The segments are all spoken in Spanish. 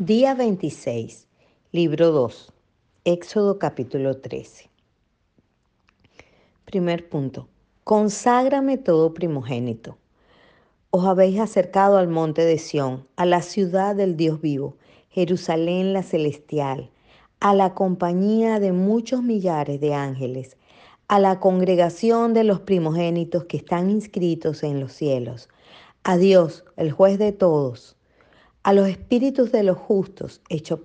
Día 26, libro 2, Éxodo capítulo 13. Primer punto. Conságrame todo primogénito. Os habéis acercado al monte de Sión, a la ciudad del Dios vivo, Jerusalén la celestial, a la compañía de muchos millares de ángeles, a la congregación de los primogénitos que están inscritos en los cielos, a Dios, el juez de todos a los espíritus de los justos hechos,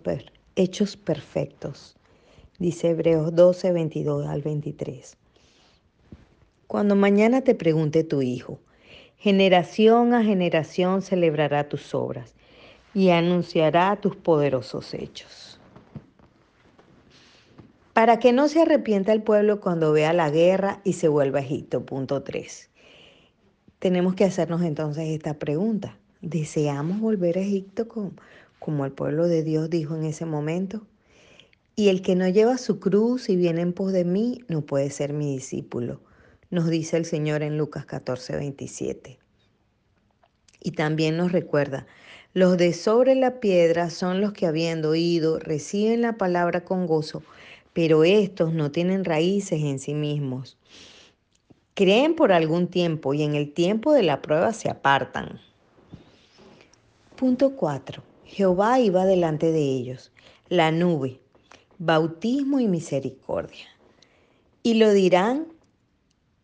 hechos perfectos. Dice Hebreos 12, 22 al 23. Cuando mañana te pregunte tu hijo, generación a generación celebrará tus obras y anunciará tus poderosos hechos. Para que no se arrepienta el pueblo cuando vea la guerra y se vuelva a Egipto. Punto 3. Tenemos que hacernos entonces esta pregunta. ¿Deseamos volver a Egipto como, como el pueblo de Dios dijo en ese momento? Y el que no lleva su cruz y viene en pos de mí no puede ser mi discípulo, nos dice el Señor en Lucas 14, 27. Y también nos recuerda, los de sobre la piedra son los que habiendo oído reciben la palabra con gozo, pero estos no tienen raíces en sí mismos. Creen por algún tiempo y en el tiempo de la prueba se apartan. Punto 4. Jehová iba delante de ellos, la nube, bautismo y misericordia. Y lo dirán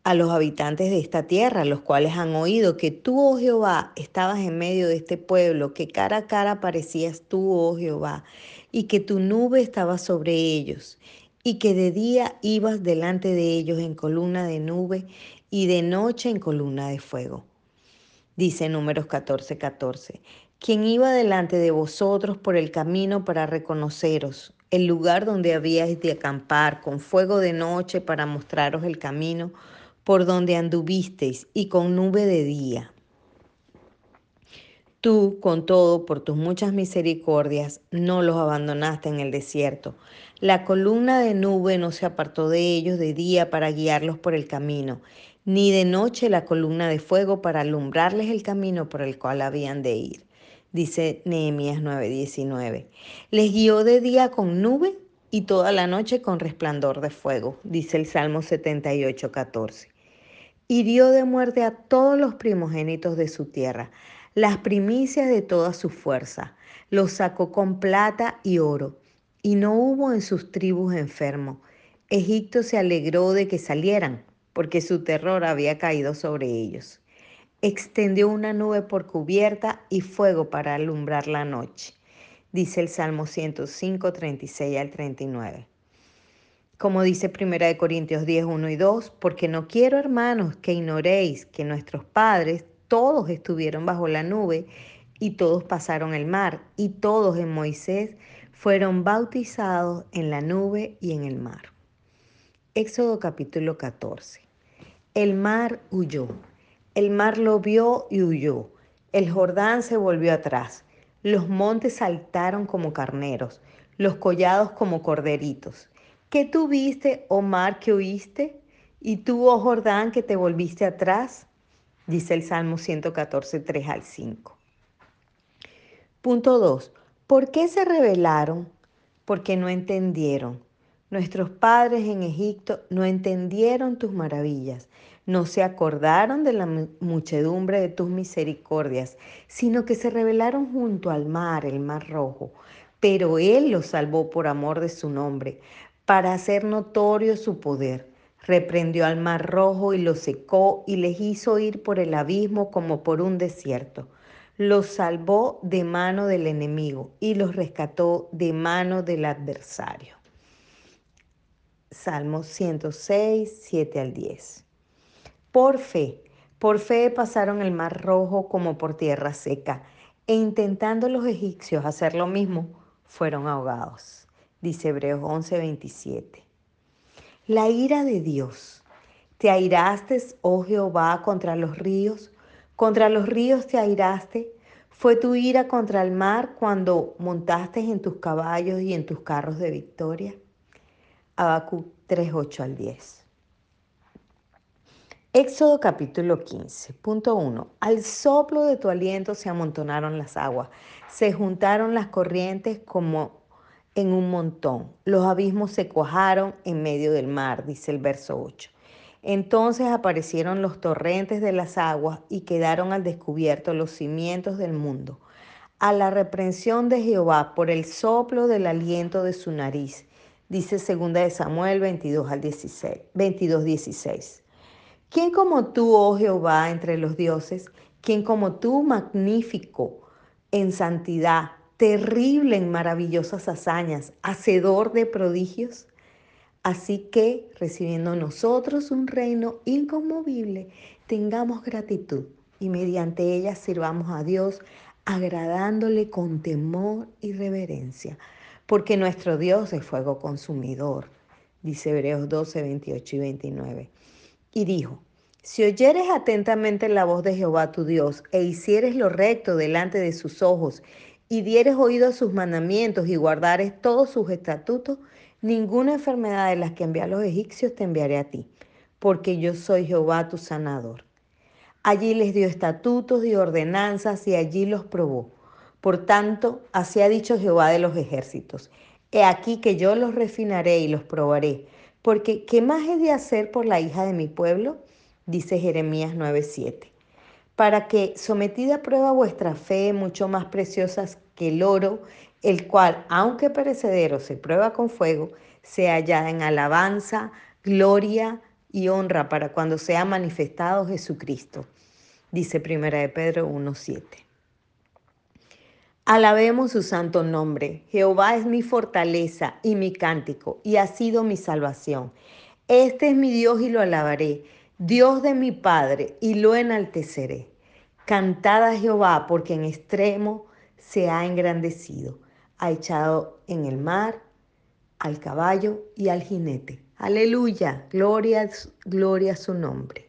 a los habitantes de esta tierra, los cuales han oído que tú, oh Jehová, estabas en medio de este pueblo, que cara a cara parecías tú, oh Jehová, y que tu nube estaba sobre ellos, y que de día ibas delante de ellos en columna de nube y de noche en columna de fuego. Dice números 14, 14 quien iba delante de vosotros por el camino para reconoceros, el lugar donde habíais de acampar, con fuego de noche para mostraros el camino por donde anduvisteis y con nube de día. Tú, con todo, por tus muchas misericordias, no los abandonaste en el desierto. La columna de nube no se apartó de ellos de día para guiarlos por el camino, ni de noche la columna de fuego para alumbrarles el camino por el cual habían de ir dice Nehemías 9:19. Les guió de día con nube y toda la noche con resplandor de fuego, dice el Salmo 78:14. Hirió de muerte a todos los primogénitos de su tierra, las primicias de toda su fuerza, los sacó con plata y oro, y no hubo en sus tribus enfermo. Egipto se alegró de que salieran, porque su terror había caído sobre ellos extendió una nube por cubierta y fuego para alumbrar la noche, dice el Salmo 105, 36 al 39. Como dice 1 Corintios 10, 1 y 2, porque no quiero, hermanos, que ignoréis que nuestros padres todos estuvieron bajo la nube y todos pasaron el mar y todos en Moisés fueron bautizados en la nube y en el mar. Éxodo capítulo 14. El mar huyó. El mar lo vio y huyó. El Jordán se volvió atrás. Los montes saltaron como carneros, los collados como corderitos. ¿Qué tuviste, oh mar, que oíste? ¿Y tú, oh Jordán, que te volviste atrás? Dice el Salmo 114, 3 al 5. Punto 2. ¿Por qué se rebelaron? Porque no entendieron. Nuestros padres en Egipto no entendieron tus maravillas, no se acordaron de la muchedumbre de tus misericordias, sino que se rebelaron junto al mar, el mar rojo. Pero Él los salvó por amor de su nombre, para hacer notorio su poder. Reprendió al mar rojo y lo secó y les hizo ir por el abismo como por un desierto. Los salvó de mano del enemigo y los rescató de mano del adversario. Salmo 106, 7 al 10 por fe. Por fe pasaron el mar rojo como por tierra seca, e intentando los egipcios hacer lo mismo, fueron ahogados. Dice Hebreos 11:27. La ira de Dios. ¿Te airaste, oh Jehová, contra los ríos? ¿Contra los ríos te airaste? ¿Fue tu ira contra el mar cuando montaste en tus caballos y en tus carros de victoria? Habacuc 3:8 al 10. Éxodo capítulo 15, punto 1. Al soplo de tu aliento se amontonaron las aguas, se juntaron las corrientes como en un montón, los abismos se cuajaron en medio del mar, dice el verso 8. Entonces aparecieron los torrentes de las aguas y quedaron al descubierto los cimientos del mundo. A la reprensión de Jehová por el soplo del aliento de su nariz, dice 2 de Samuel 22 al 16, 22, 16. ¿Quién como tú, oh Jehová, entre los dioses? ¿Quién como tú, magnífico en santidad, terrible en maravillosas hazañas, hacedor de prodigios? Así que, recibiendo nosotros un reino inconmovible, tengamos gratitud y mediante ella sirvamos a Dios, agradándole con temor y reverencia, porque nuestro Dios es fuego consumidor, dice Hebreos 12, 28 y 29 y dijo, si oyeres atentamente la voz de Jehová tu Dios e hicieres lo recto delante de sus ojos y dieres oído a sus mandamientos y guardares todos sus estatutos, ninguna enfermedad de las que envié a los egipcios te enviaré a ti, porque yo soy Jehová tu sanador. Allí les dio estatutos y ordenanzas y allí los probó. Por tanto, así ha dicho Jehová de los ejércitos. He aquí que yo los refinaré y los probaré porque ¿qué más he de hacer por la hija de mi pueblo? Dice Jeremías 9:7. Para que, sometida a prueba vuestra fe, mucho más preciosas que el oro, el cual, aunque perecedero, se prueba con fuego, se halla en alabanza, gloria y honra para cuando sea manifestado Jesucristo. Dice Primera de Pedro 1:7. Alabemos su santo nombre. Jehová es mi fortaleza y mi cántico, y ha sido mi salvación. Este es mi Dios y lo alabaré, Dios de mi Padre, y lo enalteceré. Cantad a Jehová, porque en extremo se ha engrandecido. Ha echado en el mar al caballo y al jinete. Aleluya, gloria, gloria a su nombre.